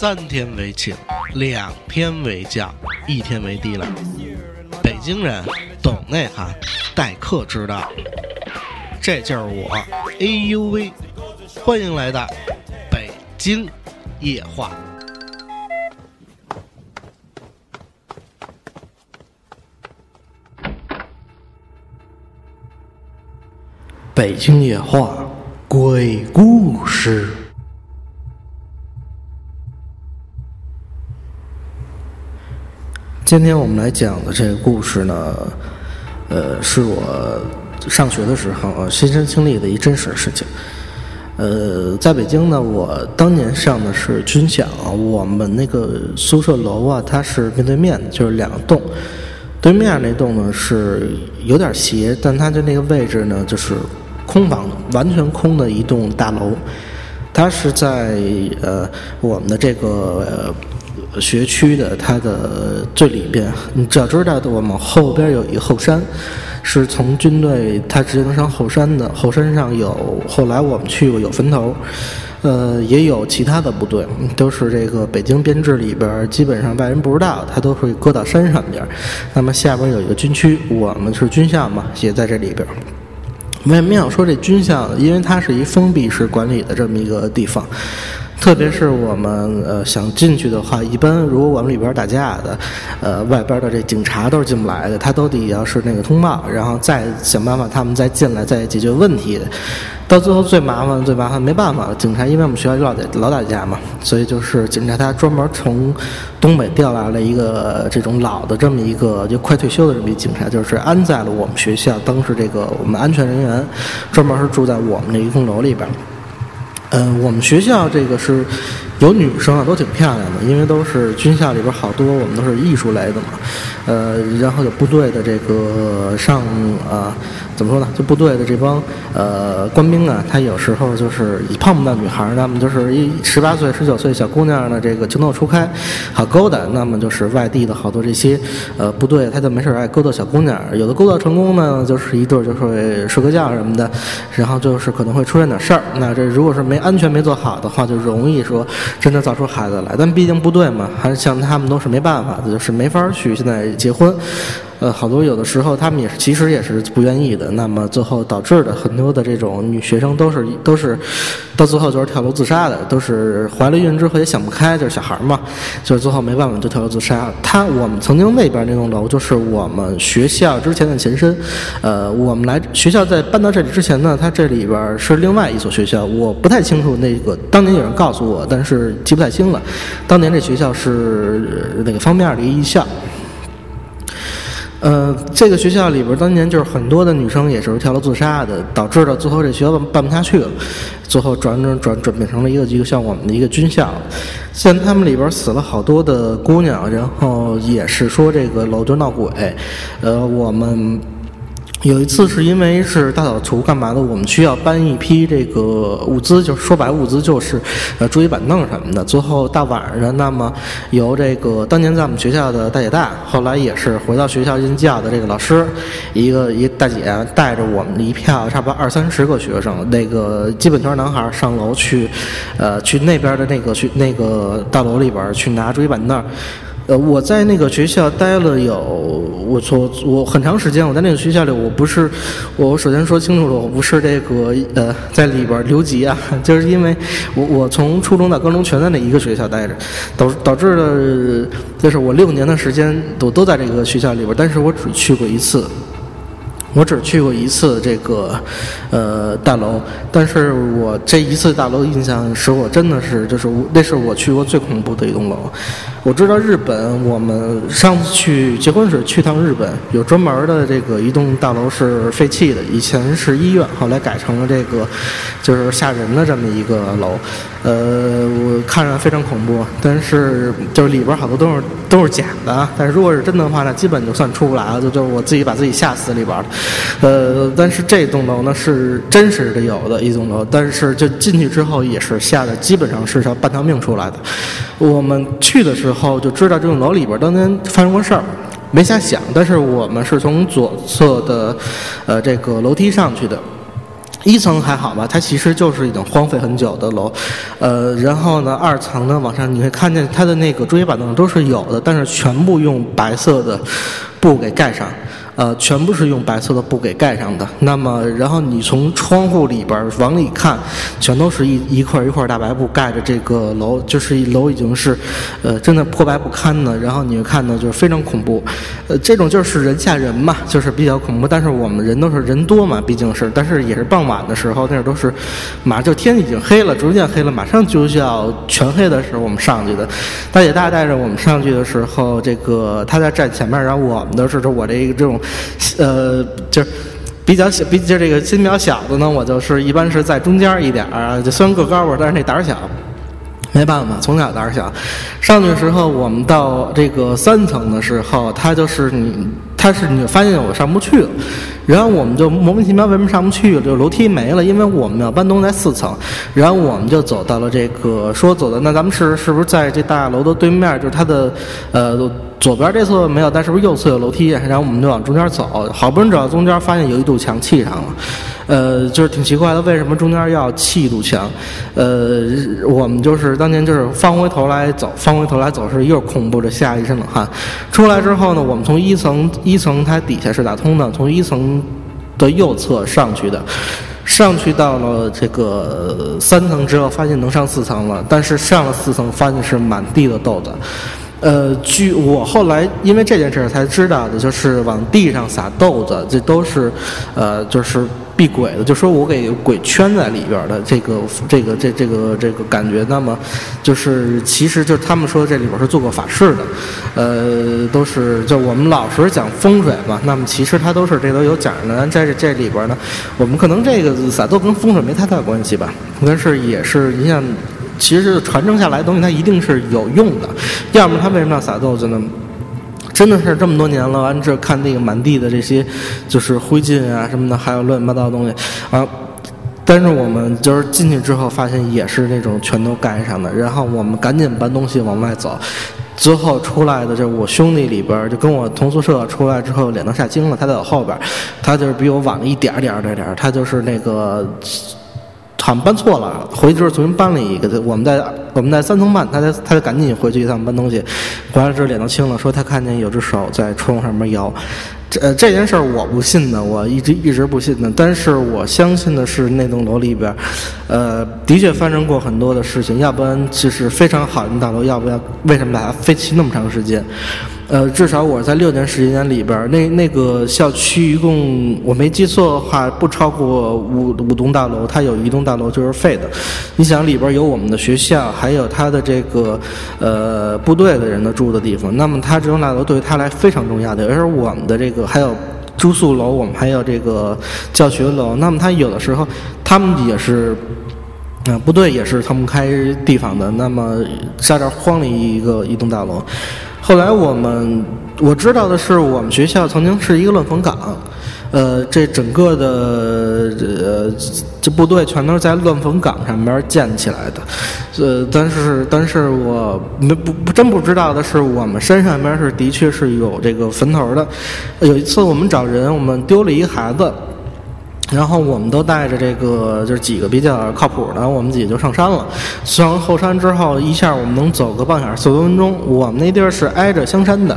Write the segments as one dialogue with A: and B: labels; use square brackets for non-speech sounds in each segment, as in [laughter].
A: 三天为请，两天为将，一天为低了。北京人懂内涵，待客之道。这就是我，哎呦喂！欢迎来到北京夜话。北京夜话，鬼故事。今天我们来讲的这个故事呢，呃，是我上学的时候亲身经历的一真实事情。呃，在北京呢，我当年上的是军校，我们那个宿舍楼啊，它是面对面的，就是两栋。对面那栋呢是有点斜，但它的那个位置呢，就是空房，完全空的一栋大楼。它是在呃我们的这个学区的它的最里边。你只要知道，我们后边有一后山，是从军队它直接能上后山的。后山上有后来我们去过有坟头，呃，也有其他的部队，都是这个北京编制里边，基本上外人不知道，它都会搁到山上边。那么下边有一个军区，我们是军校嘛，也在这里边。为什么要说这军校？因为它是一封闭式管理的这么一个地方，特别是我们呃想进去的话，一般如果我们里边打架的，呃外边的这警察都是进不来的，他都得要是那个通报，然后再想办法他们再进来再解决问题。到最后最麻烦最麻烦没办法了，警察因为我们学校老打老打架嘛，所以就是警察他专门从东北调来了一个这种老的这么一个就快退休的这么一警察，就是安在了我们学校，当时这个我们安全人员专门是住在我们那一栋楼里边。嗯，我们学校这个是有女生啊，都挺漂亮的，因为都是军校里边好多我们都是艺术类的嘛。呃，然后有部队的这个上啊。怎么说呢？就部队的这帮呃官兵啊，他有时候就是一碰不到女孩儿，那么就是一十八岁、十九岁小姑娘呢，这个情窦初开，好勾搭。那么就是外地的好多这些呃部队，他就没事爱勾搭小姑娘。有的勾搭成功呢，就是一对就会睡个觉什么的，然后就是可能会出现点事儿。那这如果是没安全没做好的话，就容易说真的造出孩子来。但毕竟部队嘛，还是像他们都是没办法的，就是没法去现在结婚。呃，好多有的时候他们也是，其实也是不愿意的。那么最后导致的很多的这种女学生都是都是，到最后就是跳楼自杀的，都是怀了孕之后也想不开，就是小孩嘛，就是最后没办法就跳楼自杀。他我们曾经那边那栋楼就是我们学校之前的前身。呃，我们来学校在搬到这里之前呢，它这里边是另外一所学校，我不太清楚那个当年有人告诉我，但是记不太清了。当年这学校是哪个方面的一艺校？呃，这个学校里边当年就是很多的女生也是跳楼自杀的，导致了最后这学校办办不下去了，最后转转转转变成了一个一个像我们的一个军校。现在他们里边死了好多的姑娘，然后也是说这个楼就闹鬼。呃，我们。有一次是因为是大扫除干嘛的，我们需要搬一批这个物资，就是说白物资就是呃桌椅板凳什么的。最后大晚上，那么由这个当年在我们学校的大姐大，后来也是回到学校任教的这个老师，一个一大姐带着我们一票差不多二三十个学生，那个基本全是男孩上楼去，呃去那边的那个去那个大楼里边去拿桌椅板凳。呃，我在那个学校待了有，我从我很长时间，我在那个学校里，我不是，我首先说清楚了，我不是这个呃，在里边留级啊，[laughs] 就是因为我我从初中到高中全在那一个学校待着，导导致了，就是我六年的时间都都在这个学校里边，但是我只去过一次。我只去过一次这个，呃，大楼，但是我这一次大楼印象使我真的是，就是那是我去过最恐怖的一栋楼。我知道日本，我们上次去结婚时去趟日本，有专门的这个一栋大楼是废弃的，以前是医院，后来改成了这个就是吓人的这么一个楼。呃，我看着非常恐怖，但是就是里边好多都是都是假的。但是如果是真的话，那基本就算出不来了，就就是我自己把自己吓死里边了。呃，但是这栋楼呢是真实的有的一栋楼，但是就进去之后也是吓得基本上是条半条命出来的。我们去的时候就知道这栋楼里边当年发生过事儿，没瞎想。但是我们是从左侧的呃这个楼梯上去的。一层还好吧，它其实就是已经荒废很久的楼，呃，然后呢，二层呢往上你会看见它的那个桌椅板凳都是有的，但是全部用白色的布给盖上。呃，全部是用白色的布给盖上的。那么，然后你从窗户里边往里看，全都是一一块一块大白布盖着这个楼，就是楼已经是，呃，真的破败不堪的。然后你会看到就是非常恐怖，呃，这种就是人吓人嘛，就是比较恐怖。但是我们人都是人多嘛，毕竟是，但是也是傍晚的时候，那都是，马上就天已经黑了，逐渐黑了，马上就要全黑的时候，我们上去的。大姐大带着我们上去的时候，这个他在站前面，然后我们都是我这个这种。呃，就是比较小，比就这个心比较小的呢，我就是一般是在中间一点儿，就虽然个高吧，但是那胆儿小，没办法，从小胆儿小。上去的时候，我们到这个三层的时候，它就是你，它是你就发现我上不去了，然后我们就莫名其妙为什么上不去？就楼梯没了，因为我们要搬东西在四层，然后我们就走到了这个说走的，那咱们是是不是在这大楼的对面？就是它的呃。左边这侧没有，但是不是右侧有楼梯？然后我们就往中间走，好不容易走到中间，发现有一堵墙砌上了，呃，就是挺奇怪的，为什么中间要砌一堵墙？呃，我们就是当年就是翻回头来走，翻回头来走是又恐怖的，吓一身冷汗。出来之后呢，我们从一层 [clears throat] 一层它底下是打通的，从一层的右侧上去的，上去到了这个三层之后，发现能上四层了，但是上了四层，发现是满地的豆子。呃，据我后来因为这件事儿才知道的，就是往地上撒豆子，这都是，呃，就是避鬼的，就说我给鬼圈在里边的这个这个这这个这个感觉。那么，就是其实就是他们说这里边是做过法事的，呃，都是就我们老实讲风水嘛。那么其实它都是这都有讲的。在这这里边呢，我们可能这个撒豆跟风水没太大关系吧，但是也是你像。其实传承下来的东西，它一定是有用的，要么它为什么要撒豆子呢？真的是这么多年了，完这看那个满地的这些，就是灰烬啊什么的，还有乱七八糟的东西啊。但是我们就是进去之后，发现也是那种全都盖上的，然后我们赶紧搬东西往外走。最后出来的，就是我兄弟里边，就跟我同宿舍出来之后，脸都吓青了。他在我后边，他就是比我晚了一点点点点，他就是那个。好像搬错了，回去之后重新搬了一个。我们在我们在三层半，他才他就赶紧回去一趟搬东西，回来之后脸都青了，说他看见有只手在窗户上面摇。这这件事儿我不信的，我一直一直不信的。但是我相信的是那栋楼里边，呃，的确发生过很多的事情，要不然就是非常好的大楼，要不要为什么把它废弃那么长时间？呃，至少我在六年时间里边，那那个校区一共我没记错的话，不超过五五栋大楼，它有一栋大楼就是废的。你想里边有我们的学校，还有他的这个呃部队的人的住的地方，那么他这栋大楼对于他来非常重要的，而我们的这个还有住宿楼，我们还有这个教学楼，那么他有的时候他们也是啊部队也是腾不开地方的，那么在这荒了一个一栋大楼。后来我们我知道的是，我们学校曾经是一个乱坟岗，呃，这整个的呃这部队全都是在乱坟岗上面建起来的，呃，但是但是我没不不真不知道的是，我们山上边是的确是有这个坟头的。有一次我们找人，我们丢了一个孩子。然后我们都带着这个，就是几个比较靠谱的，我们几个就上山了。上完后山之后，一下我们能走个半小时四十分钟。我们那地儿是挨着香山的，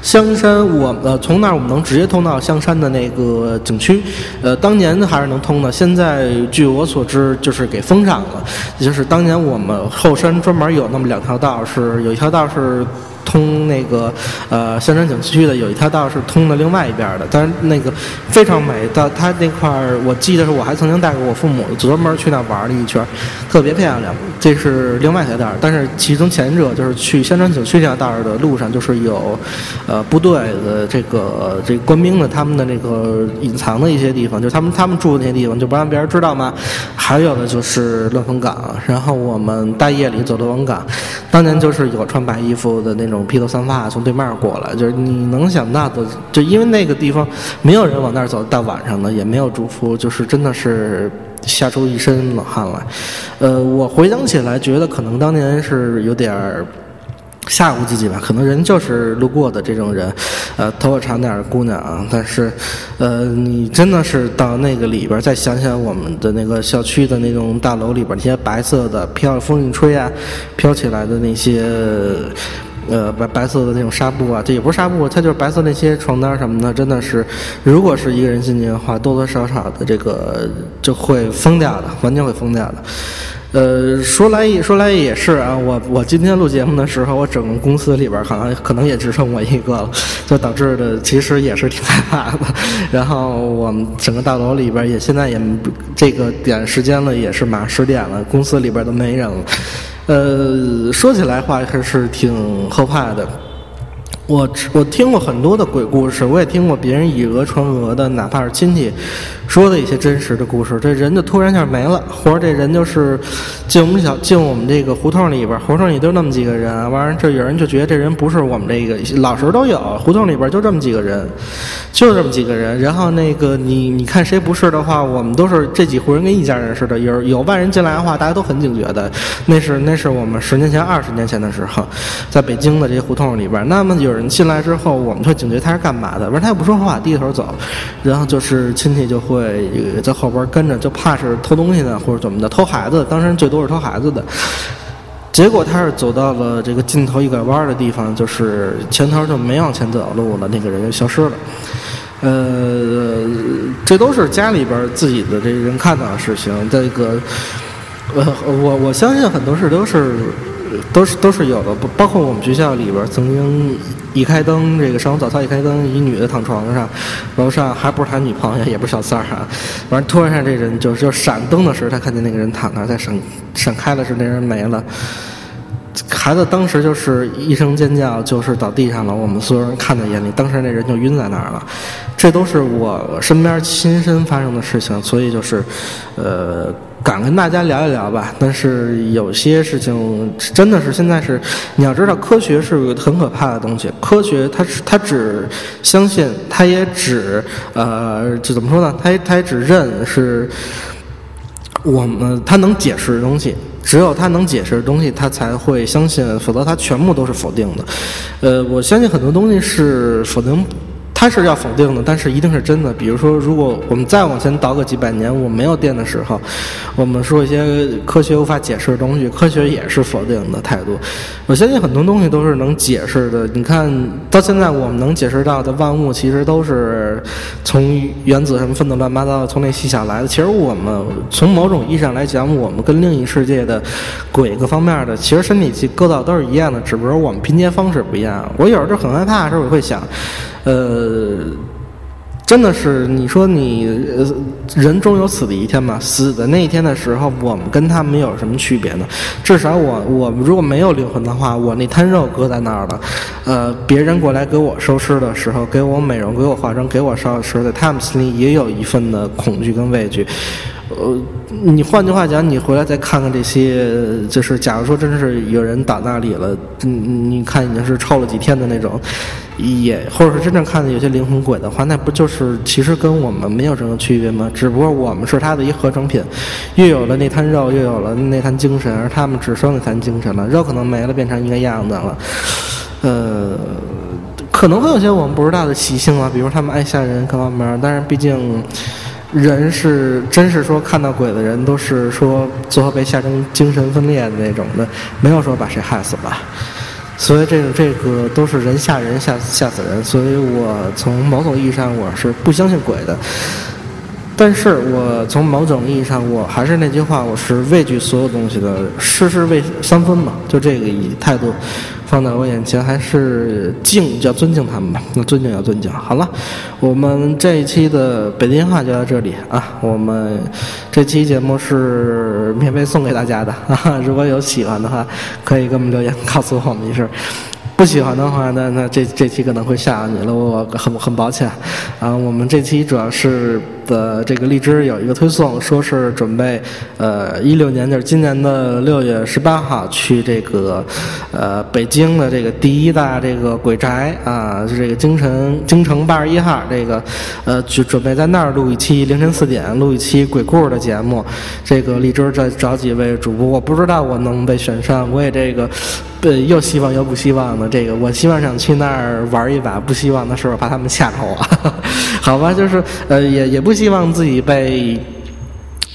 A: 香山我呃从那儿我们能直接通到香山的那个景区，呃当年还是能通的。现在据我所知，就是给封上了。就是当年我们后山专门有那么两条道，是有一条道是。通那个呃香山景区的有一条道是通的另外一边的，但是那个非常美。到它那块儿，我记得是我还曾经带过我父母专门去那玩了一圈，特别漂亮。这是另外一条道，但是其中前者就是去香山景区这条道的路上，就是有呃部队的这个这官兵的他们的那个隐藏的一些地方，就是他们他们住的那些地方就不让别人知道吗？还有的就是乱坟岗，然后我们大夜里走乱坟岗，当年就是有穿白衣服的那那种。披头散发从对面过来，就是你能想到的，就因为那个地方没有人往那儿走，到晚上的也没有祝福，就是真的是吓出一身冷汗来。呃，我回想起来，觉得可能当年是有点吓唬自己吧，可能人就是路过的这种人，呃，头发长点的姑娘啊，但是，呃，你真的是到那个里边再想想我们的那个小区的那种大楼里边那些白色的飘风一吹啊，飘起来的那些，呃，白白色的那种纱布啊，这也不是纱布，它就是白色那些床单什么的，真的是，如果是一个人进去的话，多多少少的这个就会疯掉的，完全会疯掉的。呃，说来也说来也是啊，我我今天录节目的时候，我整个公司里边可能可能也只剩我一个了，就导致的其实也是挺害怕的。然后我们整个大楼里边也现在也这个点时间了，也是马上十点了，公司里边都没人了。呃，说起来话还是挺后怕的。我我听过很多的鬼故事，我也听过别人以讹传讹的，哪怕是亲戚说的一些真实的故事。这人就突然一下没了，或者这人就是进我们小进我们这个胡同里边，胡同里就那么几个人，完了这有人就觉得这人不是我们这个老实都有，胡同里边就这么几个人，就这么几个人。然后那个你你看谁不是的话，我们都是这几户人跟一家人似的。有有外人进来的话，大家都很警觉的。那是那是我们十年前、二十年前的时候，在北京的这些胡同里边，那么有人。进来之后，我们会警觉他是干嘛的，完他也不说话，低头走，然后就是亲戚就会在后边跟着，就怕是偷东西的或者怎么的，偷孩子，当时最多是偷孩子的。结果他是走到了这个尽头一拐弯的地方，就是前头就没往前走路了，那个人就消失了。呃，这都是家里边自己的这人看到的事情。这个，呃，我我相信很多事都是。都是都是有的，包括我们学校里边曾经一开灯，这个上午早操一开灯，一女的躺床上，楼上还不是他女朋友，也不是小三儿啊，完突然间这人就就闪灯的时候，他看见那个人躺那，在闪闪开了，是那人没了。孩子当时就是一声尖叫，就是倒地上了。我们所有人看在眼里，当时那人就晕在那儿了。这都是我身边亲身发生的事情，所以就是，呃。敢跟大家聊一聊吧，但是有些事情真的是现在是，你要知道科学是个很可怕的东西。科学它它只相信，它也只呃，这怎么说呢？它它也只认是我们它能解释的东西，只有它能解释的东西，它才会相信，否则它全部都是否定的。呃，我相信很多东西是否定。它是要否定的，但是一定是真的。比如说，如果我们再往前倒个几百年，我没有电的时候，我们说一些科学无法解释的东西，科学也是否定的态度。我相信很多东西都是能解释的。你看到现在，我们能解释到的万物，其实都是从原子什么分子乱八糟从那细小来的。其实我们从某种意义上来讲，我们跟另一世界的鬼各方面的，其实身体构构造都是一样的，只不过我们拼接方式不一样。我有时候就很害怕的时候，我会想。呃，真的是你说你人终有死的一天嘛？死的那一天的时候，我们跟他们有什么区别呢？至少我我如果没有灵魂的话，我那滩肉搁在那儿了，呃，别人过来给我收尸的时候，给我美容、给我化妆、给我烧尸，在他们心里也有一份的恐惧跟畏惧。呃，你换句话讲，你回来再看看这些，就是假如说真是有人打那里了，你你看已经是臭了几天的那种，也或者是真正看的有些灵魂鬼的话，那不就是其实跟我们没有什么区别吗？只不过我们是他的一合成品，又有了那滩肉，又有了那滩精神，而他们只剩那滩精神了，肉可能没了，变成一个样子了。呃，可能会有些我们不知道的习性啊，比如他们爱吓人各方面，但是毕竟。人是真是说看到鬼的人都是说最后被吓成精神分裂的那种的，没有说把谁害死了。所以这个这个都是人吓人吓吓死人。所以我从某种意义上我是不相信鬼的，但是我从某种意义上我还是那句话，我是畏惧所有东西的。事事畏三分嘛，就这个以态度。放在我眼前，还是敬，要尊敬他们吧。那尊敬要尊敬。好了，我们这一期的北京话就到这里啊。我们这期节目是免费送给大家的啊。如果有喜欢的话，可以给我们留言告诉我们一声。不喜欢的话，那那这这期可能会吓到你了，我很很抱歉啊。我们这期主要是的这个荔枝有一个推送，说是准备呃一六年就是今年的六月十八号去这个呃北京的这个第一大这个鬼宅啊，就这个京城京城八十一号这个呃就准备在那儿录一期凌晨四点录一期鬼故事的节目。这个荔枝再找几位主播，我不知道我能被选上，我也这个。呃，又希望又不希望的这个，我希望想去那儿玩一把，不希望的是我怕他们吓着我。[laughs] 好吧，就是呃，也也不希望自己被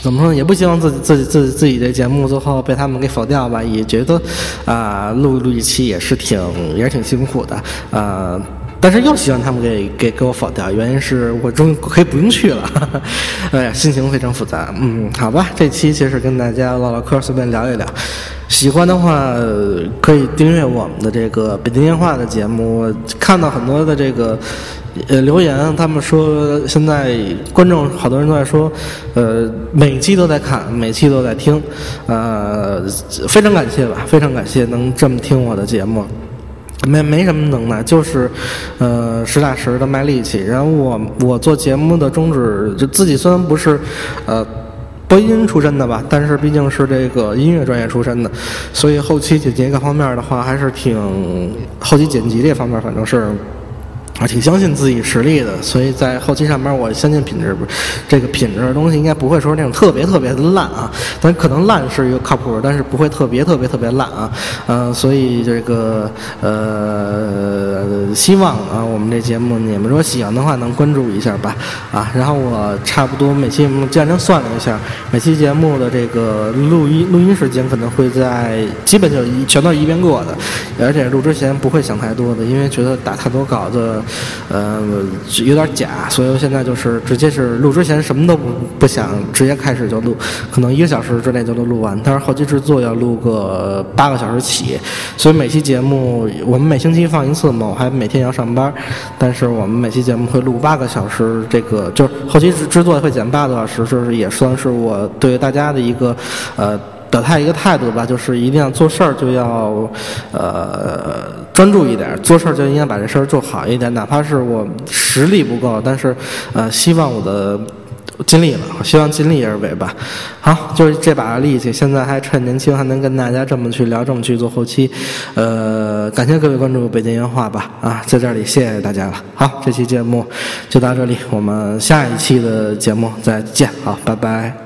A: 怎么说呢？也不希望自己自己自己自己的节目最后被他们给否掉吧。也觉得啊，录录一期也是挺也是挺辛苦的啊。但是又希望他们给给给我否掉，原因是我终于可以不用去了，[laughs] 哎呀，心情非常复杂。嗯，好吧，这期其实跟大家唠唠嗑，随便聊一聊。喜欢的话可以订阅我们的这个北京电话的节目。看到很多的这个呃留言，他们说现在观众好多人都在说，呃，每期都在看，每期都在听，呃，非常感谢吧，非常感谢能这么听我的节目。没没什么能耐，就是，呃，实打实的卖力气。然后我我做节目的宗旨，就自己虽然不是，呃，播音出身的吧，但是毕竟是这个音乐专业出身的，所以后期剪辑各方面的话，还是挺后期剪辑这方面，反正是。啊，挺相信自己实力的，所以在后期上面，我相信品质不，这个品质的东西应该不会说那种特别特别的烂啊，但可能烂是一个靠谱，但是不会特别特别特别烂啊，嗯，所以这个呃，希望啊，我们这节目你们如果喜欢的话，能关注一下吧，啊，然后我差不多每期节目简单算了一下，每期节目的这个录音录音时间可能会在基本就一全都一遍过的，而且录之前不会想太多的，因为觉得打太多稿子。呃，有点假，所以我现在就是直接是录之前什么都不不想，直接开始就录，可能一个小时之内就能录完。但是后期制作要录个八个小时起，所以每期节目我们每星期放一次嘛，我还每天要上班，但是我们每期节目会录八个小时，这个就是后期制制作会减八个小时，就是也算是我对大家的一个呃。表态一个态度吧，就是一定要做事儿就要，呃，专注一点，做事儿就应该把这事儿做好一点，哪怕是我实力不够，但是，呃，希望我的尽力了，我希望尽力而为吧。好，就是这把力气，现在还趁年轻，还能跟大家这么去聊，这么去做后期，呃，感谢各位关注北京烟话吧，啊，在这里谢谢大家了。好，这期节目就到这里，我们下一期的节目再见，好，拜拜。